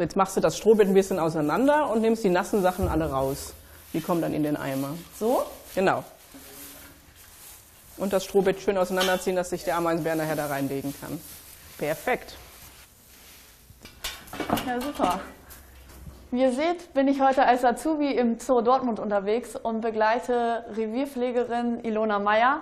Jetzt machst du das Strohbett ein bisschen auseinander und nimmst die nassen Sachen alle raus. Die kommen dann in den Eimer. So? Genau. Und das Strohbett schön auseinanderziehen, dass sich der Ameisenbär nachher da reinlegen kann. Perfekt. Ja, super. Wie ihr seht, bin ich heute als Azubi im Zoo Dortmund unterwegs und begleite Revierpflegerin Ilona Meyer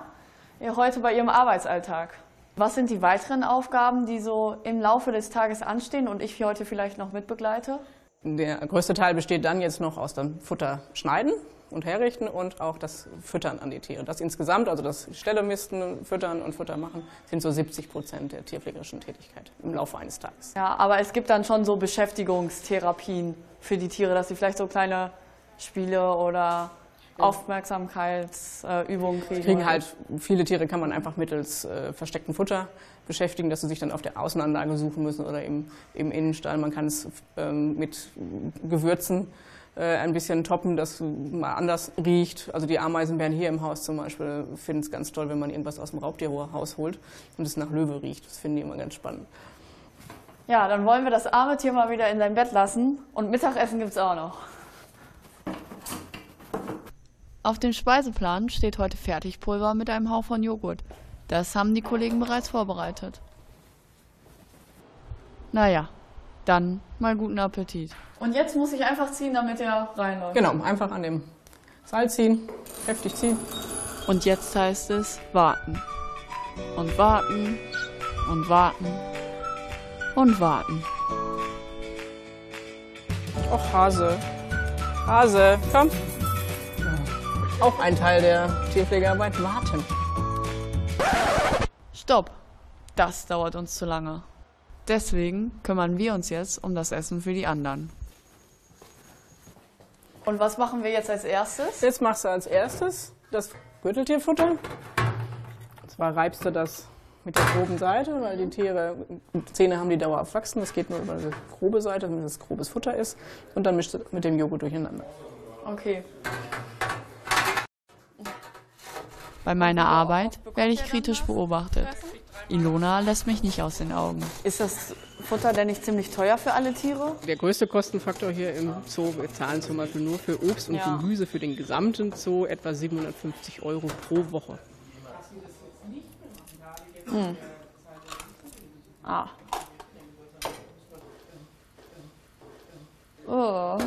heute bei ihrem Arbeitsalltag. Was sind die weiteren Aufgaben, die so im Laufe des Tages anstehen und ich heute vielleicht noch mitbegleite? Der größte Teil besteht dann jetzt noch aus dem Futter schneiden und herrichten und auch das Füttern an die Tiere. Das insgesamt, also das Stellemisten, Füttern und Futter machen, sind so 70 Prozent der tierpflegerischen Tätigkeit im Laufe eines Tages. Ja, aber es gibt dann schon so Beschäftigungstherapien für die Tiere, dass sie vielleicht so kleine Spiele oder Aufmerksamkeitsübungen kriegen. Kriegen halt, viele Tiere kann man einfach mittels äh, verstecktem Futter beschäftigen, dass sie sich dann auf der Außenanlage suchen müssen oder im, im Innenstall. Man kann es ähm, mit Gewürzen äh, ein bisschen toppen, dass mal anders riecht. Also die Ameisenbären hier im Haus zum Beispiel finden es ganz toll, wenn man irgendwas aus dem Raubtierhaus holt und es nach Löwe riecht. Das finden die immer ganz spannend. Ja, dann wollen wir das arme Tier mal wieder in sein Bett lassen und Mittagessen gibt es auch noch. Auf dem Speiseplan steht heute Fertigpulver mit einem Hauch von Joghurt. Das haben die Kollegen bereits vorbereitet. Naja, dann mal guten Appetit. Und jetzt muss ich einfach ziehen, damit er reinläuft. Genau, einfach an dem Seil ziehen, heftig ziehen. Und jetzt heißt es warten. Und warten. Und warten. Und warten. Och, Hase. Hase, komm. Auch ein Teil der Tierpflegearbeit, warten. Stopp. Das dauert uns zu lange. Deswegen kümmern wir uns jetzt um das Essen für die anderen. Und was machen wir jetzt als erstes? Jetzt machst du als erstes das Gürteltierfutter. Und zwar reibst du das mit der groben Seite, weil die Tiere Zähne haben, die dauerhaft wachsen. Das geht nur über die grobe Seite, damit es grobes Futter ist. Und dann mischst du mit dem Joghurt durcheinander. Okay. Bei meiner Arbeit werde ich kritisch beobachtet. Ilona lässt mich nicht aus den Augen. Ist das Futter denn nicht ziemlich teuer für alle Tiere? Der größte Kostenfaktor hier im Zoo, wir zahlen zum Beispiel nur für Obst und ja. Gemüse für den gesamten Zoo etwa 750 Euro pro Woche. Hm. Ah. Oh.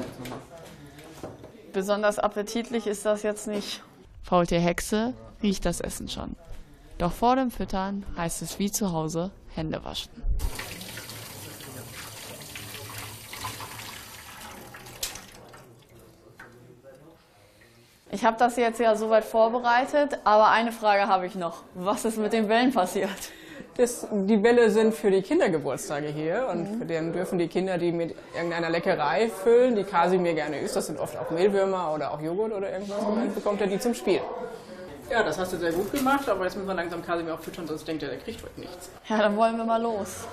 Besonders appetitlich ist das jetzt nicht. Faultier Hexe riecht das Essen schon. Doch vor dem Füttern heißt es wie zu Hause Hände waschen. Ich habe das jetzt ja soweit vorbereitet, aber eine Frage habe ich noch. Was ist mit den Wellen passiert? Das, die Bälle sind für die Kindergeburtstage hier und mhm. dann dürfen die Kinder die mit irgendeiner Leckerei füllen, die Kasimir gerne isst. Das sind oft auch Mehlwürmer oder auch Joghurt oder irgendwas. Und dann bekommt er die zum Spiel. Ja, das hast du sehr gut gemacht, aber jetzt müssen wir langsam Kasimir auch füttern, sonst denkt er, der kriegt heute nichts. Ja, dann wollen wir mal los.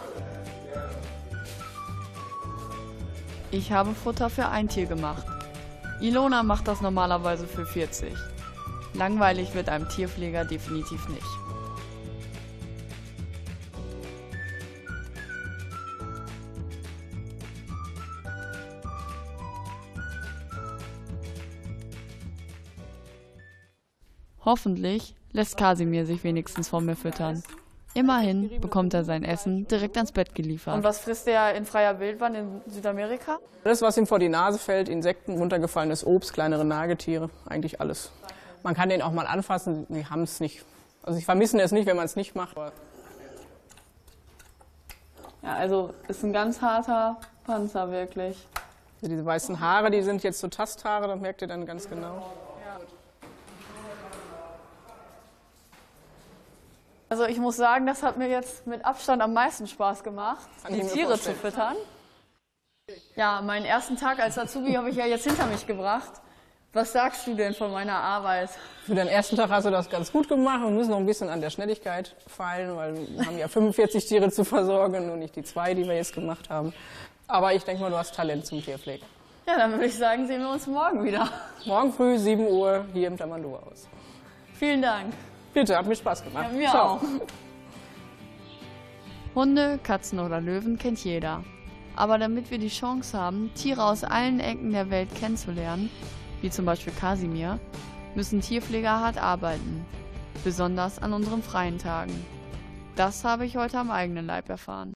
Ich habe Futter für ein Tier gemacht. Ilona macht das normalerweise für 40. Langweilig wird einem Tierpfleger definitiv nicht. Hoffentlich lässt Kasimir sich wenigstens von mir füttern. Immerhin bekommt er sein Essen direkt ans Bett geliefert. Und was frisst er in freier Wildbahn in Südamerika? Alles, was ihm vor die Nase fällt, Insekten, runtergefallenes Obst, kleinere Nagetiere, eigentlich alles. Man kann den auch mal anfassen, sie haben es nicht. Also sie vermissen es nicht, wenn man es nicht macht. Ja, also ist ein ganz harter Panzer wirklich. Also diese weißen Haare, die sind jetzt so Tasthaare, das merkt ihr dann ganz genau. Also ich muss sagen, das hat mir jetzt mit Abstand am meisten Spaß gemacht, die Tiere zu füttern. Ja, meinen ersten Tag als Azubi habe ich ja jetzt hinter mich gebracht. Was sagst du denn von meiner Arbeit? Für den ersten Tag hast du das ganz gut gemacht. Wir müssen noch ein bisschen an der Schnelligkeit feilen, weil wir haben ja 45 Tiere zu versorgen und nicht die zwei, die wir jetzt gemacht haben. Aber ich denke mal, du hast Talent zum Tierpflege. Ja, dann würde ich sagen, sehen wir uns morgen wieder. Morgen früh, 7 Uhr, hier im Tamandur aus. Vielen Dank. Bitte, hat mir Spaß gemacht. Ja, mir Ciao. auch. Hunde, Katzen oder Löwen kennt jeder. Aber damit wir die Chance haben, Tiere aus allen Ecken der Welt kennenzulernen, wie zum Beispiel Kasimir, müssen Tierpfleger hart arbeiten, besonders an unseren freien Tagen. Das habe ich heute am eigenen Leib erfahren.